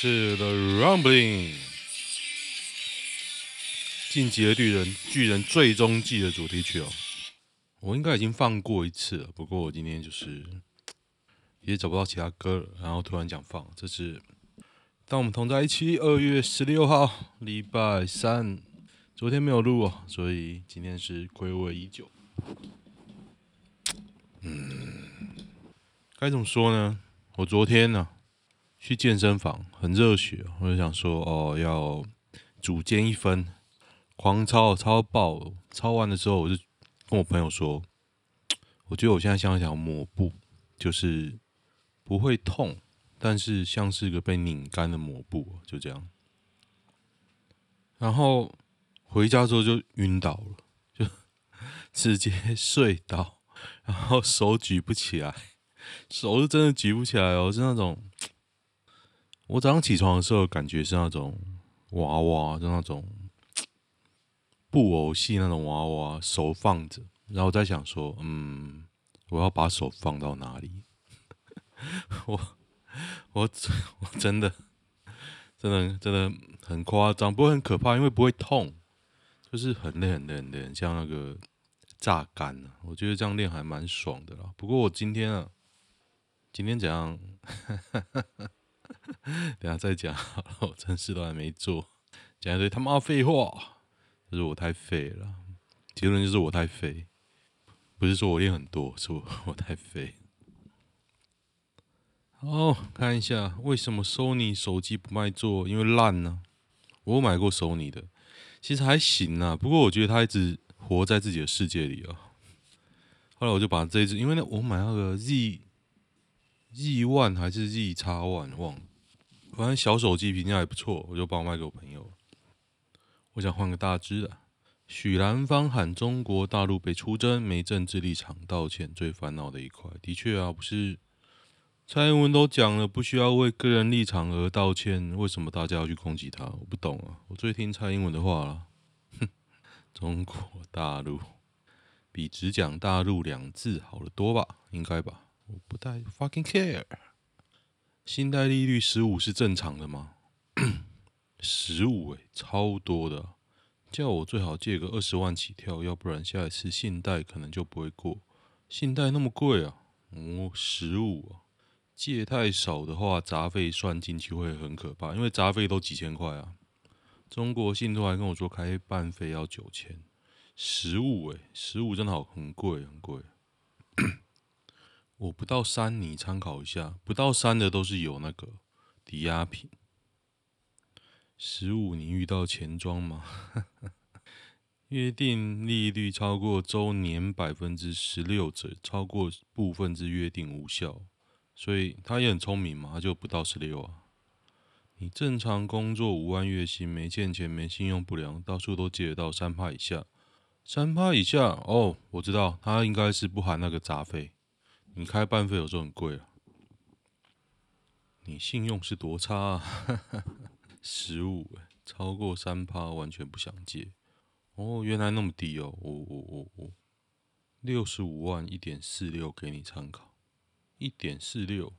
是 The Rumbling，进击的巨人巨人最终季的主题曲哦。我应该已经放过一次了，不过我今天就是也找不到其他歌了，然后突然想放。这是当我们同在一起，二月十六号，礼拜三，昨天没有录哦，所以今天是归位已久。嗯，该怎么说呢？我昨天呢、去健身房很热血，我就想说哦，要组间一分，狂操操爆，操完的时候我就跟我朋友说，我觉得我现在像一条抹布，就是不会痛，但是像是个被拧干的抹布，就这样。然后回家之后就晕倒了，就 直接睡倒，然后手举不起来，手是真的举不起来哦，是那种。我早上起床的时候，感觉是那种娃娃，就那种布偶戏那种娃娃，手放着，然后在想说，嗯，我要把手放到哪里？我我我真的真的真的很夸张，不过很可怕，因为不会痛，就是很累很累很累，像那个榨干了。我觉得这样练还蛮爽的啦。不过我今天啊，今天怎样？等下再讲，我真事都还没做，讲一堆他妈废话，就是我太废了。结论就是我太废，不是说我练很多，是我我太废。好，看一下为什么 Sony 手机不卖座？因为烂呢、我买过 Sony 的，其实还行啊。不过我觉得他一直活在自己的世界里啊。后来我就把这一只，因为呢，我买那个 Z。亿万还是 Z 叉万，忘了。反正小手机评价还不错，我就帮我卖给我朋友。我想换个大支的。许兰芳喊中国大陆被出征，没政治立场道歉最烦恼的一块。的确啊，不是蔡英文都讲了，不需要为个人立场而道歉，为什么大家要去攻击他？我不懂啊，我最听蔡英文的话了。哼，中国大陆比只讲大陆两字好得多吧？应该吧。我不太 fucking care。信贷利率十五是正常的吗？十五诶，超多的。叫我最好借个二十万起跳，要不然下一次信贷可能就不会过。信贷那么贵啊？哦，十五啊。借太少的话，杂费算进去会很可怕，因为杂费都几千块啊。中国信托还跟我说开办费要九千，十五诶，十五真的好很贵很贵。我不到三，你参考一下。不到三的都是有那个抵押品。十五，你遇到钱庄吗？约定利率超过周年百分之十六者，超过部分之约定无效。所以他也很聪明嘛，他就不到十六啊。你正常工作五万月薪，没欠钱，没信用不良，到处都借得到三趴以下。三趴以下哦，我知道，他应该是不含那个杂费。你开办费有时候很贵啊！你信用是多差啊？十五哎，超过三趴完全不想借。哦，原来那么低哦！哦哦哦哦，六十五万一点四六给你参考，一点四六。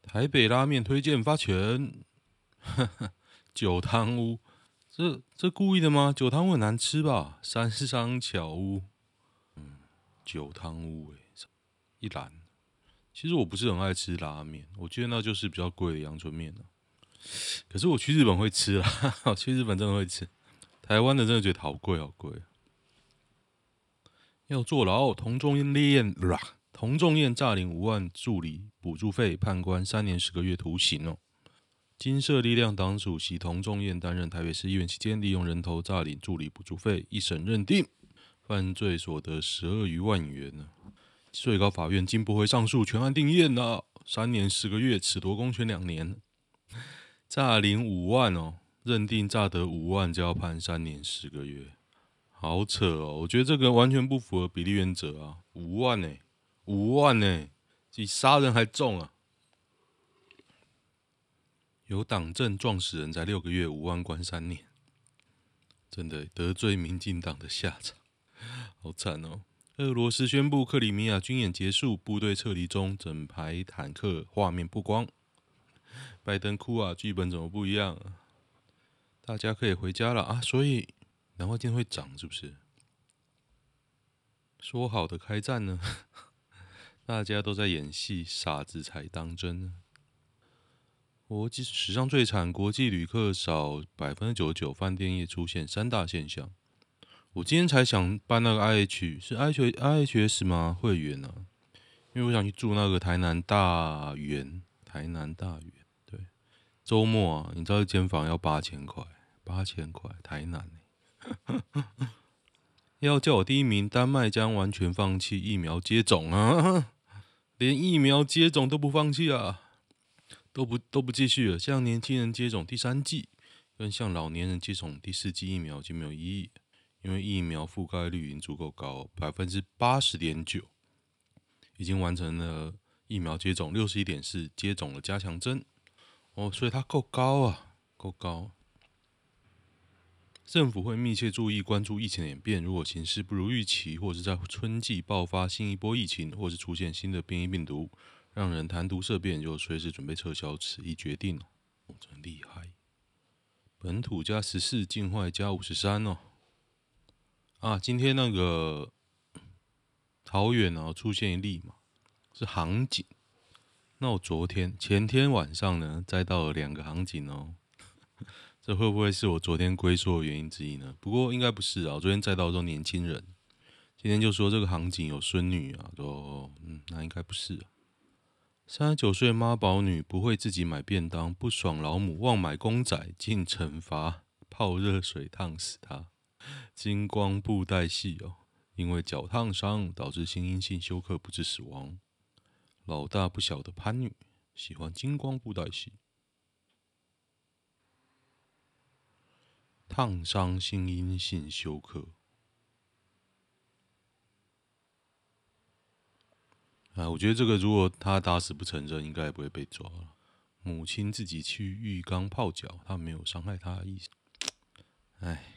台北拉面推荐发钱，酒汤屋，这这故意的吗？酒汤屋很难吃吧？三商巧屋。酒汤屋诶，一兰。其实我不是很爱吃拉面，我觉得那就是比较贵的阳春面了。可是我去日本会吃啦，去日本真的会吃。台湾的真的觉得好贵好贵。要坐牢，童仲彦，童仲彦诈领五万助理补助费，判官三年十个月徒刑哦。金社力量党主席童仲彦担任台北市议员期间，利用人头诈领助理补助费，一审认定。犯罪所得十二余万元呢，最高法院经驳回上诉，全案定谳了，三年十个月，褫夺公权两年，诈领五万哦，认定诈得五万就要判三年十个月，好扯哦，我觉得这个完全不符合比例原则啊，五万呢，五万呢，比杀人还重啊，有党政撞死人才六个月，五万关三年，真的得罪民进党的下场。好惨哦！俄罗斯宣布克里米亚军演结束，部队撤离中，整排坦克画面曝光。拜登哭啊，剧本怎么不一样？大家可以回家了啊！所以，南华今天会涨是不是？说好的开战呢？大家都在演戏，傻子才当真呢。国际史上最惨，国际旅客少百分之九十九，饭店业出现三大现象。我今天才想办那个 IH，是 IH IHS 吗？会员啊，因为我想去住那个台南大园，台南大园。对，周末啊，你知道一间房要八千块，八千块，台南。要叫我第一名，丹麦将完全放弃疫苗接种啊，连疫苗接种都不放弃啊。都不都不继续了，向年轻人接种第三剂，跟向老年人接种第四剂疫苗就没有意义，因为疫苗覆盖率已经足够高，百分之八十点九，已经完成了疫苗接种，六十一点四接种了加强针，哦，所以它够高啊，够高。政府会密切注意关注疫情的演变，如果形势不如预期，或者是在春季爆发新一波疫情，或是出现新的变异病毒。让人谈毒色变，就随时准备撤销此一决定，真厉害！本土加十四，境外加五十三哦。啊，今天那个桃园哦出现一例嘛，是航警。那我昨天前天晚上呢，摘到了两个航警哦。这会不会是我昨天龟缩的原因之一呢？不过应该不是啊，我昨天摘到的都年轻人，今天就说这个航警有孙女啊，都嗯，那应该不是。三十九岁妈宝女不会自己买便当，不爽老母忘买公仔，竟惩罚泡热水烫死她。金光布袋戏哦，因为脚烫伤导致心因性休克不治死亡。老大不小的潘女喜欢金光布袋戏，烫伤心因性休克。啊，我觉得这个如果他打死不承认，应该也不会被抓了。母亲自己去浴缸泡脚，他没有伤害他的意思。哎，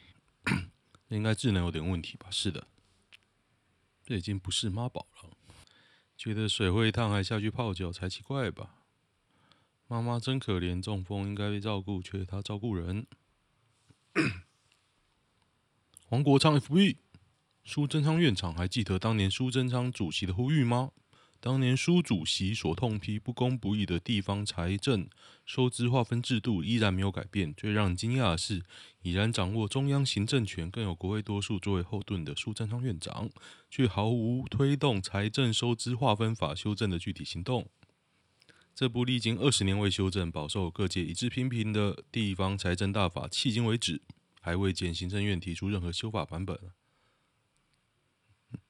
应该智能有点问题吧？是的，这已经不是妈宝了。觉得水会烫还下去泡脚才奇怪吧？妈妈真可怜，中风应该被照顾，却他照顾人。黄国昌 FB，苏贞昌院长还记得当年苏贞昌主席的呼吁吗？当年苏主席所痛批不公不义的地方财政收支划分制度依然没有改变。最让人惊讶的是，已然掌握中央行政权，更有国会多数作为后盾的苏贞昌院长，却毫无推动财政收支划分法修正的具体行动。这部历经二十年未修正、饱受各界一致批评的地方财政大法，迄今为止还未见行政院提出任何修法版本。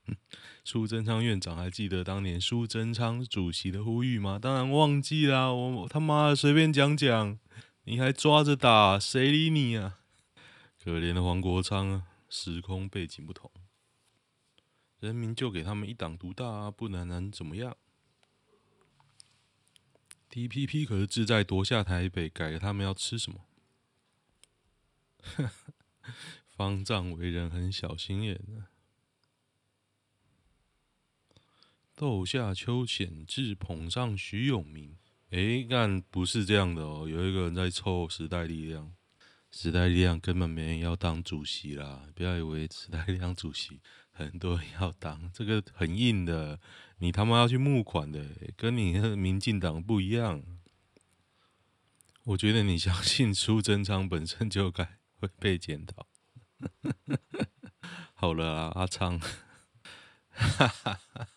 苏贞昌院长还记得当年苏贞昌主席的呼吁吗？当然忘记啦！我他妈的随便讲讲，你还抓着打，谁理你啊？可怜的黄国昌啊，时空背景不同，人民就给他们一党独大啊，不能能怎么样？DPP 可是志在夺下台北，改了他们要吃什么？方丈为人很小心眼的。斗下秋显智捧上徐永明，诶，但不是这样的哦。有一个人在凑时代力量，时代力量根本没人要当主席啦！不要以为时代力量主席很多人要当，这个很硬的，你他妈要去募款的，跟你那民进党不一样。我觉得你相信苏贞昌本身就该会被检讨。好了啊，阿昌。哈哈哈。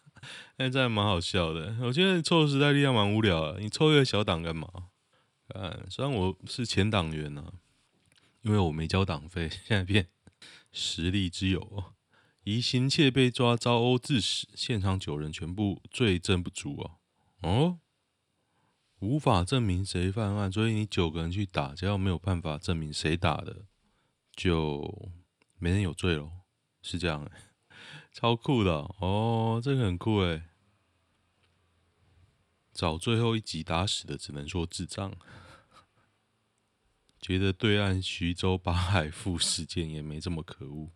现在蛮好笑的，我觉得你凑时代力量蛮无聊的。你凑一个小党干嘛？嗯，虽然我是前党员呢、啊，因为我没交党费，现在变实力之友，疑行窃被抓遭殴致死，现场九人全部罪证不足哦。哦，无法证明谁犯案，所以你九个人去打，只要没有办法证明谁打的，就没人有罪喽，是这样的。超酷的哦，哦，这个很酷诶。找最后一集打死的，只能说智障。觉得对岸徐州八海富事件也没这么可恶。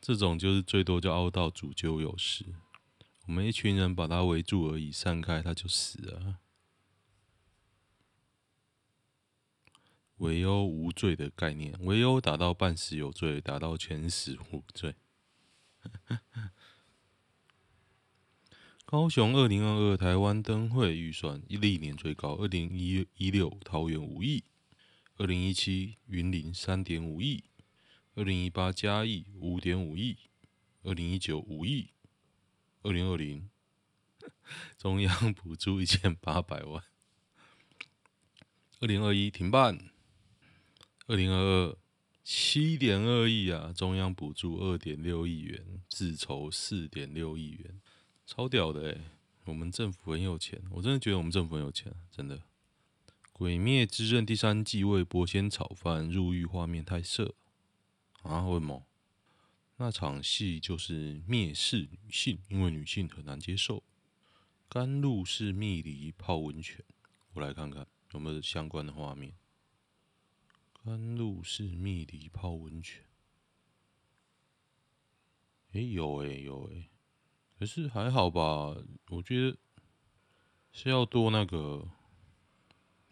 这种就是最多就凹到主揪有事，我们一群人把他围住而已，散开他就死了。围殴无罪的概念，围殴打到半死有罪，打到全死无罪。高雄二零二二台湾灯会预算一历年最高，二零一六桃园五亿，二零一七云林三点五亿，二零一八嘉义五点五亿，二零一九五亿，二零二零 中央补助一千八百万，二零二一停办，二零二二七点二亿啊，中央补助二点六亿元，自筹四点六亿元。超屌的哎！我们政府很有钱，我真的觉得我们政府很有钱，真的。《鬼灭之刃》第三季为播仙炒饭入狱画面太色啊？为什么？那场戏就是蔑视女性，因为女性很难接受。甘露寺蜜梨泡温泉，我来看看有没有相关的画面。甘露寺蜜梨泡温泉，哎、欸，有哎、欸，有哎、欸。可是还好吧，我觉得是要多那个，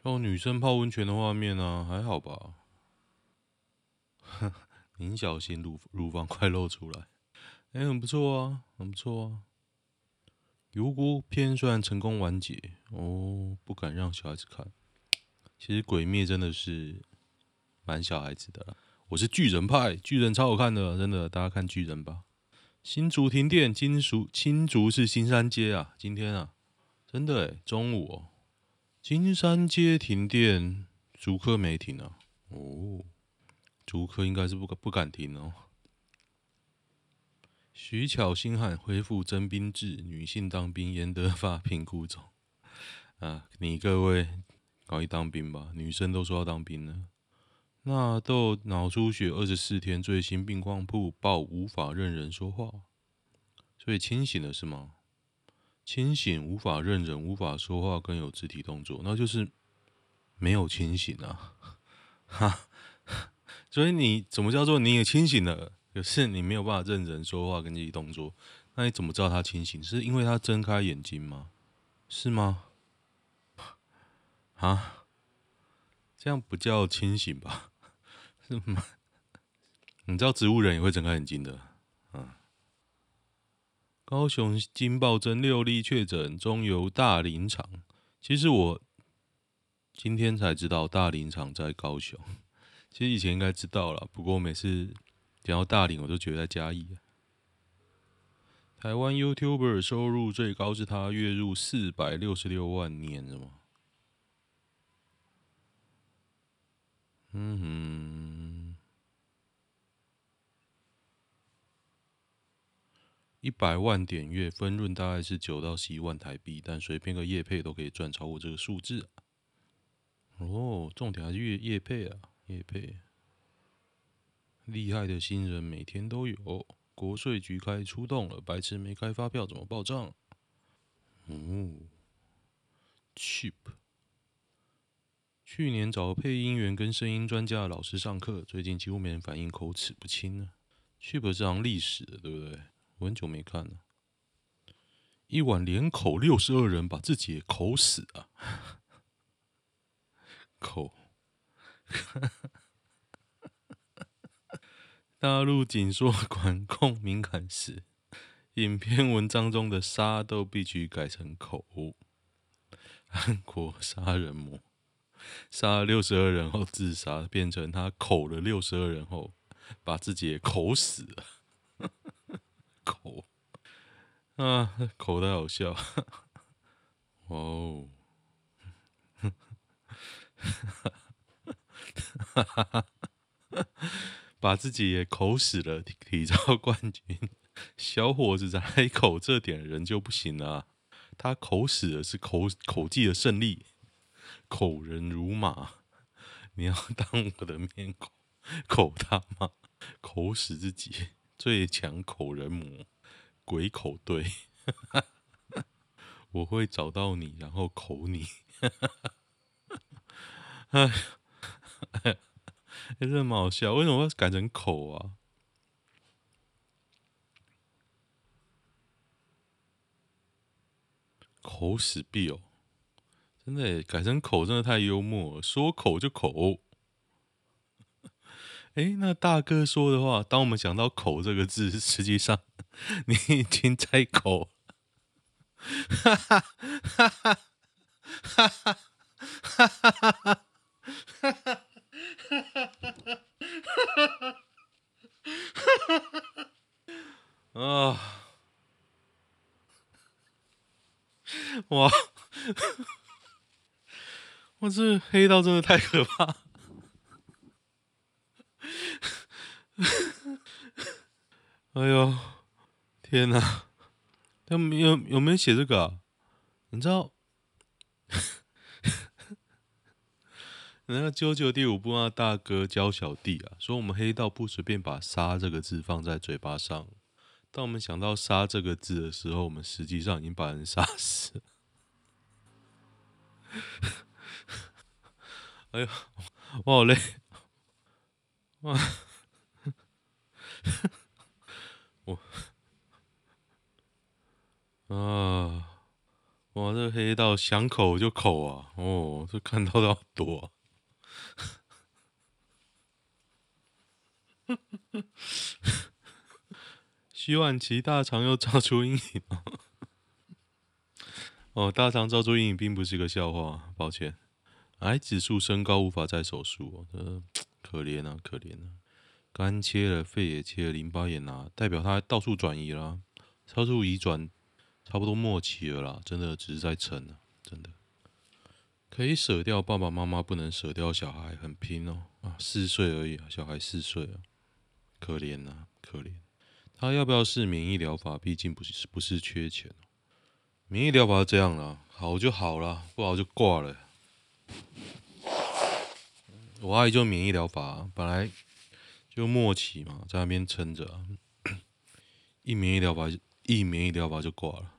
要，女生泡温泉的画面啊，还好吧。您小心乳乳房快露出来，哎、很不错啊，很不错啊。油锅篇虽然成功完结，哦，不敢让小孩子看。其实鬼灭真的是蛮小孩子的啦，我是巨人派，巨人超好看的，真的，大家看巨人吧。新竹停电，金属新竹是新山街啊，今天啊，真的诶，中午哦，金山街停电，竹科没停啊，哦，竹科应该是不敢不敢停哦。徐巧芯汉恢复征兵制，女性当兵严德发评估中。啊，你各位搞一当兵吧，女生都说要当兵了。纳豆脑出血二十四天，最新病况簿报无法认人说话，所以清醒了是吗？清醒无法认人，无法说话，跟有肢体动作，那就是没有清醒啊！哈，所以你怎么叫做你也清醒了？可是你没有办法认人说话跟肢体动作，那你怎么知道他清醒？是因为他睁开眼睛吗？是吗？啊？这样不叫清醒吧？是吗？你知道植物人也会睁开眼睛的，嗯。高雄金爆增六例确诊，中油大林厂。其实我今天才知道大林厂在高雄，其实以前应该知道了，不过每次讲到大林，我都觉得在嘉义。台湾 YouTuber 收入最高是他月入四百六十六万年，是吗？嗯哼，一百万点阅分润大概是九到十一万台币，但随便个业配都可以赚超过这个数字。哦，重点还是业业配啊，业配。厉害的新人每天都有，国税局开出动了，白痴没开发票怎么报账？哦，cheap。去年找配音员跟声音专家的老师上课，最近几乎没人反映口齿不清呢。Cheap 是行历史的，对不对？我很久没看了。一碗连口六十二人把自己也口死啊！口。大陆紧缩管控敏感词，影片文章中的“杀”都必须改成“口”。韩国杀人魔。杀六十二人后自杀，变成他口了六十二人后，把自己也口死了。口啊，口太好笑。哇哦，把自己也口死了。体操冠军小伙子在口这点人就不行了，他口死的是口口技的胜利。口人如马，你要当我的面口，口他妈，口死自己，最强口人魔，鬼口对，我会找到你，然后口你。哎、真，这么好笑，为什么要改成口啊？口死必哦，真的改成口真的太幽默了，说口就口。哎，那大哥说的话，当我们讲到口这个字，实际上 你已经在口。哈哈哈哈哈哈哈哈哈哈哈。哈哈哈哈哈哈哈哈哈哈哈哈哈哈哈啊！哇！我这黑道真的太可怕！哎呦，天哪！有有有没有写这个啊？你知道？那个九九第五部啊，大哥教小弟啊，说我们黑道不随便把“杀”这个字放在嘴巴上。当我们想到“杀”这个字的时候，我们实际上已经把人杀死了。哎呦，我好累！哇，我啊，哇，这黑道想口就口啊！哦，这看到的好多啊。徐婉琪大肠又照出阴影 哦，大肠照出阴影并不是个笑话，抱歉。癌指数升高，无法再手术哦，这可怜啊，可怜啊！肝切了，肺也切了，淋巴也拿，代表他到处转移了，超出移转，差不多末期了啦，真的只是在撑啊，真的。可以舍掉爸爸妈妈，不能舍掉小孩，很拼哦啊！四岁而已，小孩四岁啊，可怜呐、啊，可怜。他要不要试免疫疗法？毕竟不是不是缺钱哦。免疫疗法这样啦，好就好了，不好就挂了。我阿姨就免疫疗法，本来就末期嘛，在那边撑着，一免疫疗法一免疫疗法就挂了。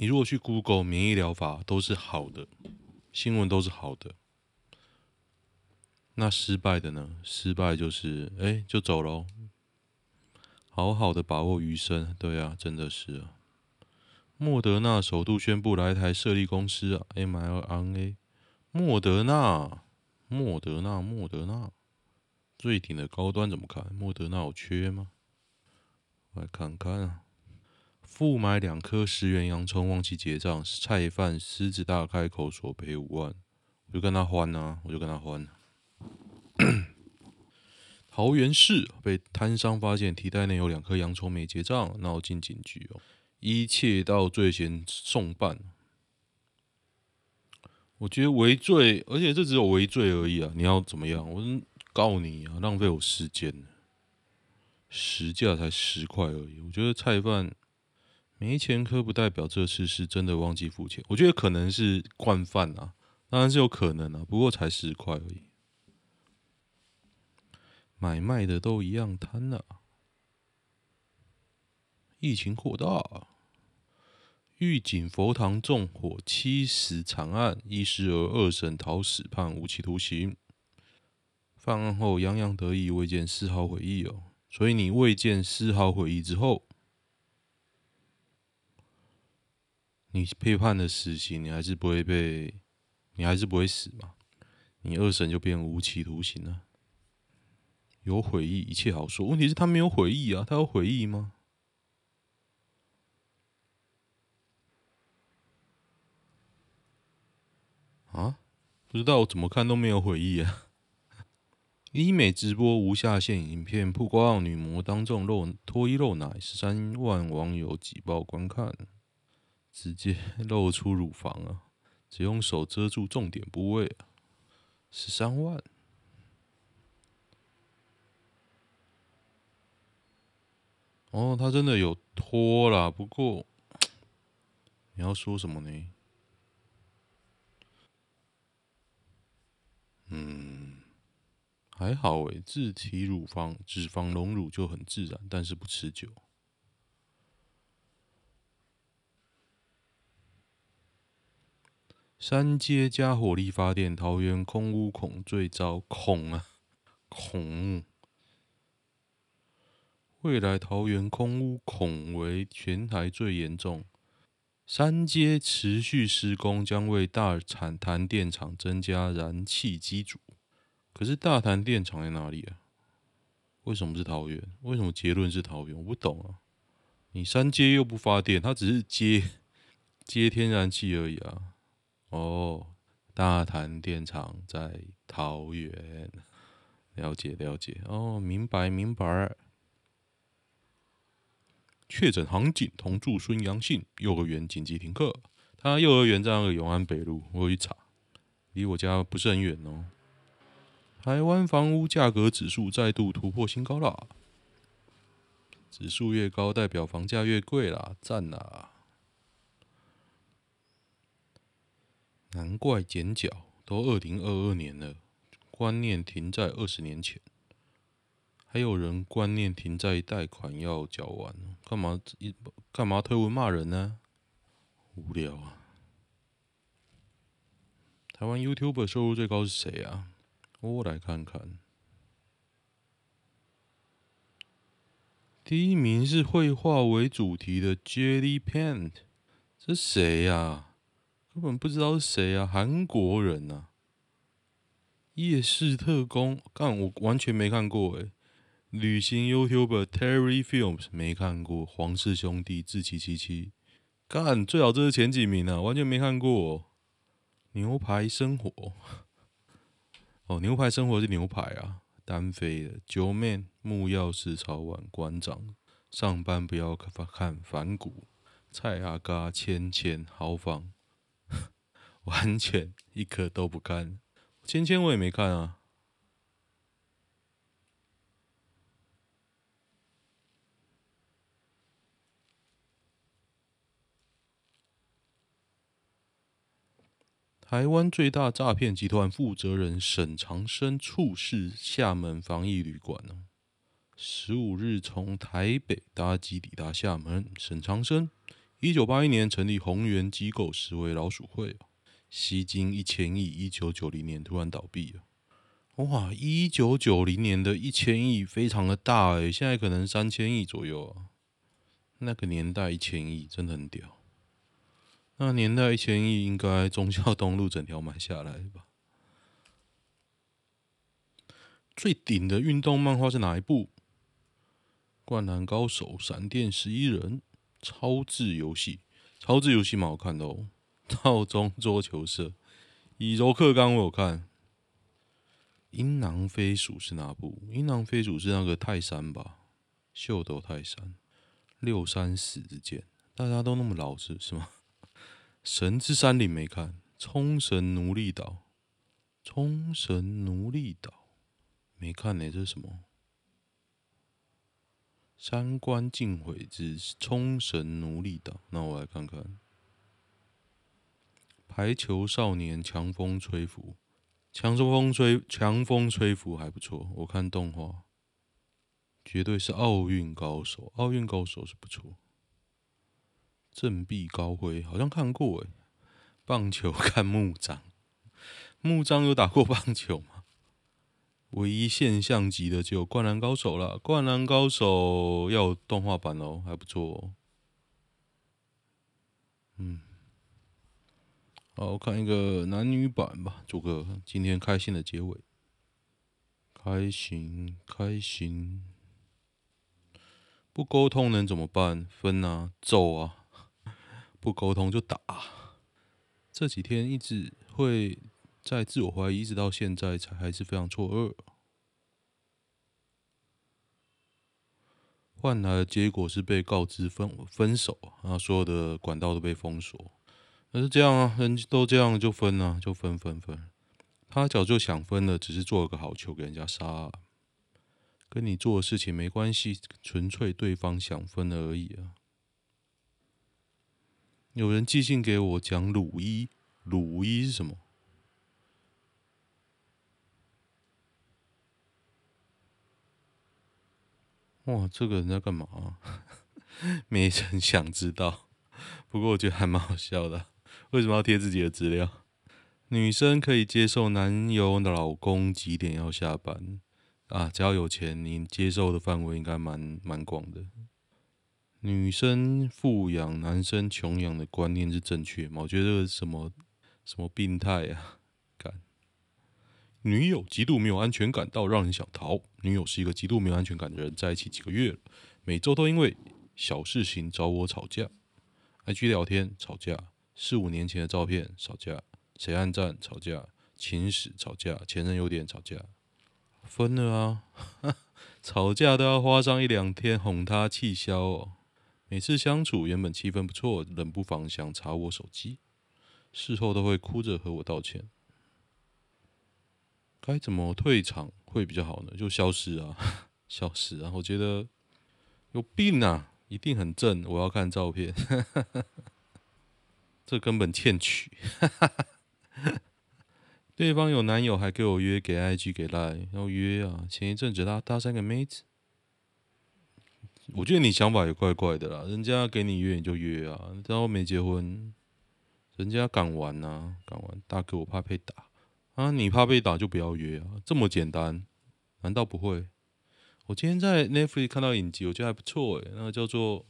你如果去 Google 免疫疗法都是好的，新闻都是好的。那失败的呢？失败就是哎、就走喽。好好的把握余生，对啊，真的是啊。莫德纳首度宣布来台设立公司啊，mRNA。莫德纳，莫德纳，莫德纳，最顶的高端怎么看？莫德纳有缺吗？我来看看啊。付买两颗十元洋葱，忘记结账，菜贩狮子大开口索赔五万，我就跟他换啊，我就跟他换。桃园市被摊商发现提袋内有两颗洋葱没结账，闹进警局哦，一切到罪嫌送办。我觉得围罪，而且这只有围罪而已啊！你要怎么样？我告你啊，浪费我时间。实价才十块而已，我觉得菜贩。没前科不代表这次是真的忘记付钱，我觉得可能是惯犯啊，当然是有可能啊，不过才十块而已，买卖的都一样贪啊。疫情扩大，狱警佛堂纵火七死惨案，一尸儿二审逃死判无期徒刑，犯案后洋洋得意，未见丝毫悔意哦，所以你未见丝毫悔意之后。你被判了死刑，你还是不会被，你还是不会死嘛？你二审就变无期徒刑了。有悔意，一切好说。问题是，他没有悔意啊，他有悔意吗？啊？不知道，我怎么看都没有悔意啊。医美直播无下限影片曝光，女模当众露脱衣露奶，十三万网友挤爆观看。直接 露出乳房啊！只用手遮住重点部位啊！十三万哦，他真的有脱啦。不过你要说什么呢？嗯，还好诶，自体乳房脂肪隆乳就很自然，但是不持久。三阶加火力发电，桃园空屋孔最糟，孔啊孔！未来桃园空屋恐为全台最严重。三阶持续施工，将为大潭电厂增加燃气机组。可是大潭电厂在哪里啊？为什么是桃园？为什么结论是桃园？我不懂啊！你三阶又不发电，它只是接接天然气而已啊。哦，大潭电厂在桃园，了解了解。哦，明白明白。确诊航警同住孙阳性，幼儿园紧急停课。他幼儿园在那个永安北路，我有去查，离我家不是很远哦。台湾房屋价格指数再度突破新高啦，指数越高代表房价越贵啦，赞啦！难怪减缴，都二零二二年了，观念停在二十年前。还有人观念停在贷款要缴完，干嘛一干嘛推文骂人呢？无聊啊！台湾 YouTube 收入最高是谁啊？我来看看，第一名是绘画为主题的 Jelly Paint，这谁呀？根本不知道是谁啊，韩国人啊！夜市特工，干我完全没看过诶。旅行 YouTuber Terry Films 没看过，黄氏兄弟志祺七七，干最好这是前几名啊，完全没看过。牛排生活，哦，牛排生活是牛排啊，单飞的。九妹木曜四超玩馆长，上班不要看反骨。蔡阿嘎芊芊豪放，完全一颗都不看。芊芊我也没看啊。台湾最大诈骗集团负责人沈长生猝逝厦门防疫旅馆呢。十五日从台北搭机抵达厦门。沈长生，一九八一年成立宏源机构实为老鼠会哦，吸金一千亿。一九九零年突然倒闭了。哇，一九九零年的一千亿非常的大诶，现在可能三千亿左右啊。那个年代一千亿真的很屌。那年代一千亿，应该忠孝东路整条买下来吧？最顶的运动漫画是哪一部？《灌篮高手》、《闪电十一人》、《超智游戏》。《超智游戏》蛮好看的哦。道中桌球社，以柔克刚，我有看。《阴囊飞鼠》是哪部？《阴囊飞鼠》是那个泰山吧？秀逗泰山，六三四之剑，大家都那么老实是吗？神之山岭没看，冲绳奴隶岛，冲绳奴隶岛没看呢、这是什么？三观尽毁之冲绳奴隶岛，那我来看看。排球少年强风吹拂，强风吹强风吹拂还不错，我看动画，绝对是奥运高手，奥运高手是不错。振臂高挥，好像看过诶。棒球 看木章，木章有打过棒球吗？唯一现象级的就有《灌篮高手》了，《灌篮高手》要动画版哦，还不错哦。嗯，好，我看一个男女版吧，做个今天开心的结尾。开心，开心。不沟通能怎么办？分啊，揍啊！不沟通就打。这几天一直会在自我怀疑，一直到现在才还是非常错愕。换来的结果是被告知分分手，然后所有的管道都被封锁。那是这样啊，人都这样就分啊，就分分分。他早就想分了，只是做了个好球给人家杀啊，跟你做的事情没关系，纯粹对方想分而已啊。有人寄信给我讲鲁伊，鲁伊是什么？哇，这个人在干嘛？没人想知道，不过我觉得还蛮好笑的。为什么要贴自己的资料？女生可以接受男友的老公几点要下班，啊，只要有钱，你接受的范围应该蛮蛮广的。女生富养，男生穷养的观念是正确吗？我觉得这个什么什么病态啊！感，女友极度没有安全感到让人想逃。女友是一个极度没有安全感的人，在一起几个月了，每周都因为小事情找我吵架。IG 聊天吵架，四五年前的照片吵架，谁暗战吵架，情史吵架，前任优点吵架，分了啊！吵架都要花上一两天哄他气消哦。每次相处原本气氛不错，冷不防想查我手机，事后都会哭着和我道歉。该怎么退场会比较好呢？就消失啊，消失啊！我觉得有病啊，一定很正。我要看照片，这根本欠娶。对方有男友还给我约，给 IG 给赖要约啊。前一阵子他搭讪个妹子。我觉得你想法也怪怪的啦，人家给你约你就约啊，然后没结婚，人家敢玩呐、啊，敢玩，大哥我怕被打啊，你怕被打就不要约啊，这么简单，难道不会？我今天在 Netflix 看到影集，我觉得还不错诶，那个叫做，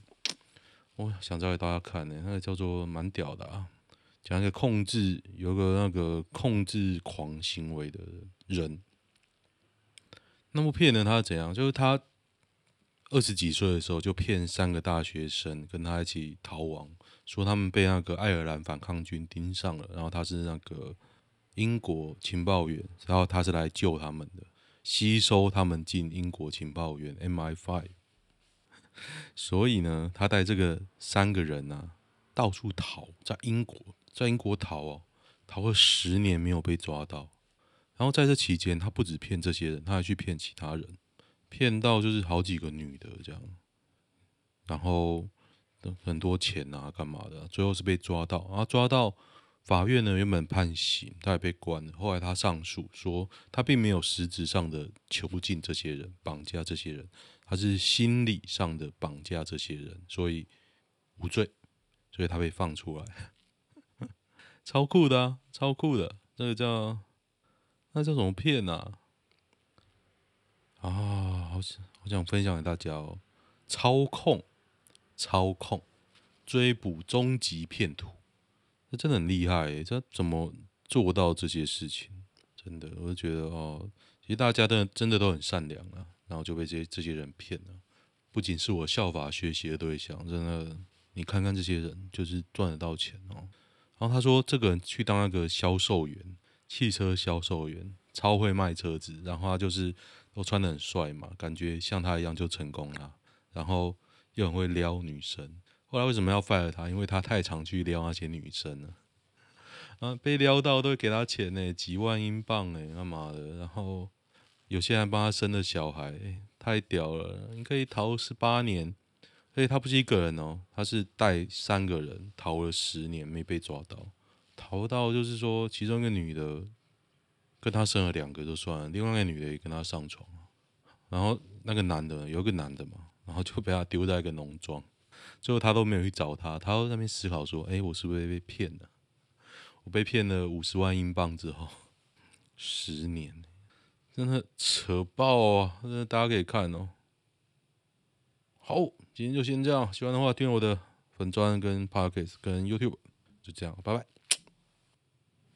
我想找给大家看呢，那个叫做蛮屌的啊，讲一个控制，有个那个控制狂行为的人，那部片呢，他怎样？就是他。二十几岁的时候就骗三个大学生跟他一起逃亡，说他们被那个爱尔兰反抗军盯上了，然后他是那个英国情报员，然后他是来救他们的，吸收他们进英国情报员 MI5。所以呢，他带这个三个人啊到处逃，在英国，在英国逃哦，逃了十年没有被抓到，然后在这期间，他不止骗这些人，他还去骗其他人。骗到就是好几个女的这样，然后很多钱啊，干嘛的？最后是被抓到，然后抓到法院呢，原本判刑，他也被关。后来他上诉说，他并没有实质上的囚禁这些人，绑架这些人，他是心理上的绑架这些人，所以无罪，所以他被放出来，超酷的啊，超酷的，这个叫那叫什么片啊？啊，好想好想分享给大家哦！操控，操控，追捕终极骗徒，这真的很厉害！这怎么做到这些事情？真的，我就觉得哦，其实大家的真的都很善良啊，然后就被这些这些人骗了。不仅是我效法学习的对象，真的，你看看这些人，就是赚得到钱哦。然后他说，这个人去当那个销售员，汽车销售员，超会卖车子，然后他就是。都穿得很帅嘛，感觉像他一样就成功了，然后又很会撩女生。后来为什么要 fire 他？因为他太常去撩那些女生了，啊，被撩到都会给他钱呢，几万英镑哎，干嘛的？然后有些人帮他生了小孩，太屌了！你可以逃十八年，而且他不是一个人哦，他是带三个人逃了十年没被抓到，逃到就是说其中一个女的。跟他生了两个就算了，另外一个女的也跟他上床，然后那个男的有一个男的嘛，然后就被他丢在一个农庄，最后他都没有去找他，他在那边思考说：“哎，我是不是被骗了？我被骗了五十万英镑之后，十年，真的扯爆啊！真的大家可以看哦。好，今天就先这样，喜欢的话订阅我的粉砖跟 Podcast 跟 YouTube，就这样，拜拜。”